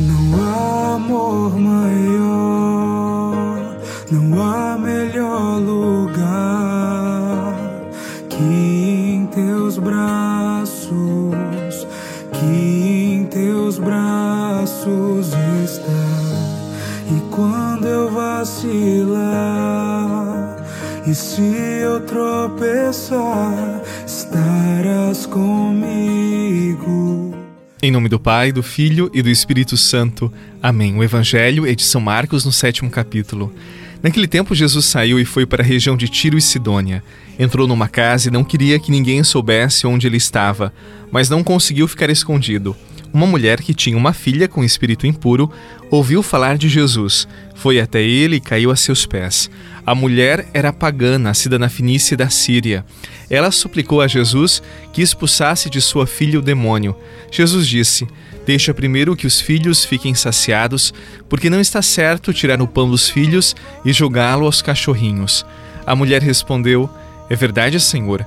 Não há amor maior, não há melhor lugar que em teus braços, que em teus braços está. E quando eu vacilar, e se eu tropeçar, estarás comigo. Em nome do Pai, do Filho e do Espírito Santo. Amém. O Evangelho é de São Marcos, no sétimo capítulo. Naquele tempo, Jesus saiu e foi para a região de Tiro e Sidônia. Entrou numa casa e não queria que ninguém soubesse onde ele estava, mas não conseguiu ficar escondido. Uma mulher que tinha uma filha com espírito impuro ouviu falar de Jesus. Foi até ele e caiu a seus pés. A mulher era pagã, nascida na Finícia da Síria. Ela suplicou a Jesus que expulsasse de sua filha o demônio. Jesus disse: Deixa primeiro que os filhos fiquem saciados, porque não está certo tirar o pão dos filhos e jogá-lo aos cachorrinhos. A mulher respondeu: É verdade, Senhor,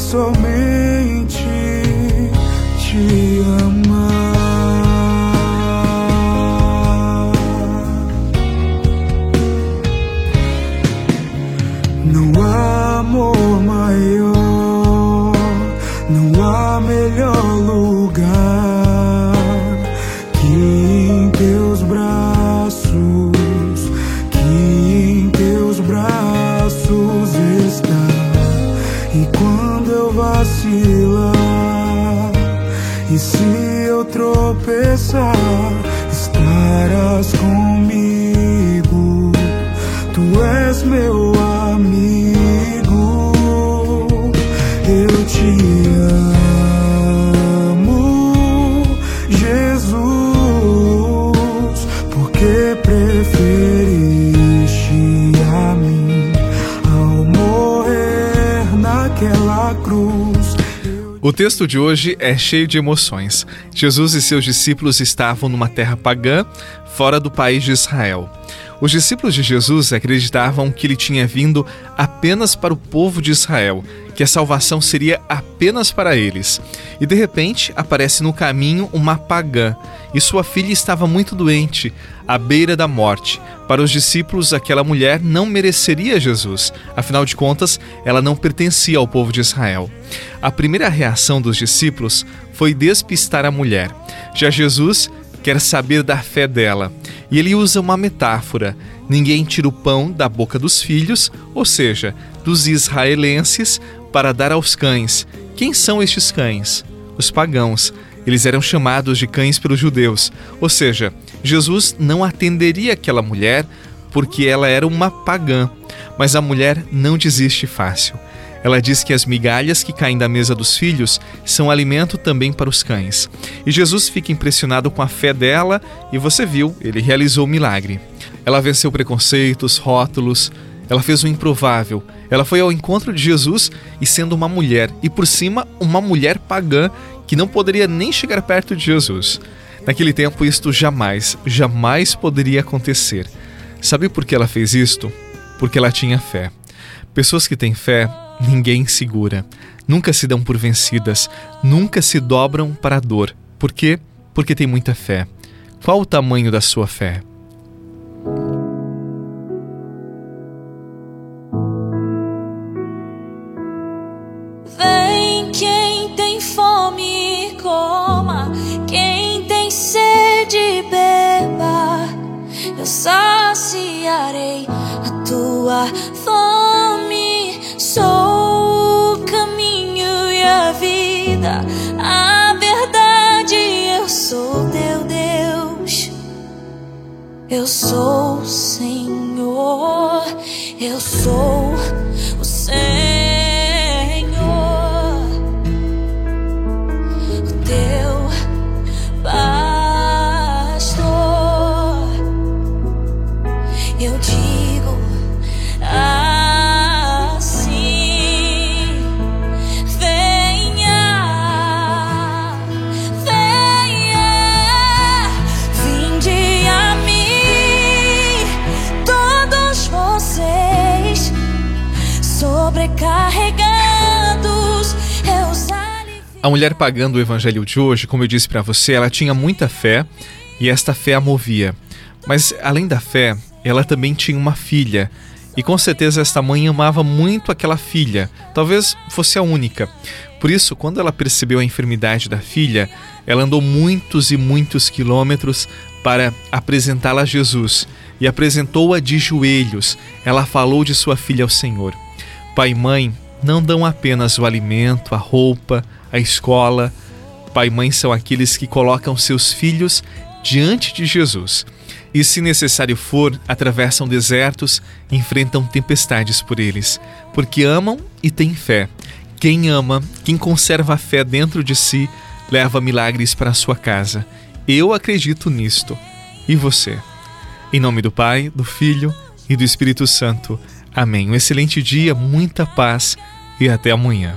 somente te amar. Não há amor maior, estarás comigo. Tu és meu amigo, eu te amo, Jesus, porque preferiste O texto de hoje é cheio de emoções. Jesus e seus discípulos estavam numa terra pagã, fora do país de Israel. Os discípulos de Jesus acreditavam que ele tinha vindo apenas para o povo de Israel, que a salvação seria apenas para eles. E de repente aparece no caminho uma pagã, e sua filha estava muito doente, à beira da morte. Para os discípulos, aquela mulher não mereceria Jesus, afinal de contas, ela não pertencia ao povo de Israel. A primeira reação dos discípulos foi despistar a mulher. Já Jesus quer saber da fé dela. E ele usa uma metáfora: ninguém tira o pão da boca dos filhos, ou seja, dos israelenses, para dar aos cães. Quem são estes cães? Os pagãos. Eles eram chamados de cães pelos judeus, ou seja, Jesus não atenderia aquela mulher porque ela era uma pagã. Mas a mulher não desiste fácil. Ela diz que as migalhas que caem da mesa dos filhos são alimento também para os cães. E Jesus fica impressionado com a fé dela e você viu, ele realizou o milagre. Ela venceu preconceitos, rótulos, ela fez o improvável. Ela foi ao encontro de Jesus e sendo uma mulher, e por cima uma mulher pagã que não poderia nem chegar perto de Jesus. Naquele tempo isto jamais, jamais poderia acontecer. Sabe por que ela fez isto? Porque ela tinha fé. Pessoas que têm fé ninguém segura. Nunca se dão por vencidas, nunca se dobram para a dor. Por quê? Porque tem muita fé. Qual o tamanho da sua fé? Vem quem tem fome, coma. Quem tem sede, beba. Eu saciarei a tua fome. Sou o caminho e a vida, a verdade. Eu sou teu Deus. Eu sou o Senhor. Eu sou o Senhor. sobrecarregados. É eu. A mulher pagando o evangelho de hoje, como eu disse para você, ela tinha muita fé e esta fé a movia. Mas além da fé, ela também tinha uma filha. E com certeza esta mãe amava muito aquela filha, talvez fosse a única. Por isso, quando ela percebeu a enfermidade da filha, ela andou muitos e muitos quilômetros para apresentá-la a Jesus e apresentou-a de joelhos. Ela falou de sua filha ao Senhor. Pai e mãe não dão apenas o alimento, a roupa, a escola. Pai e mãe são aqueles que colocam seus filhos diante de Jesus e, se necessário for, atravessam desertos, enfrentam tempestades por eles, porque amam e têm fé. Quem ama, quem conserva a fé dentro de si, leva milagres para a sua casa. Eu acredito nisto. E você? Em nome do Pai, do Filho e do Espírito Santo. Amém. Um excelente dia, muita paz e até amanhã.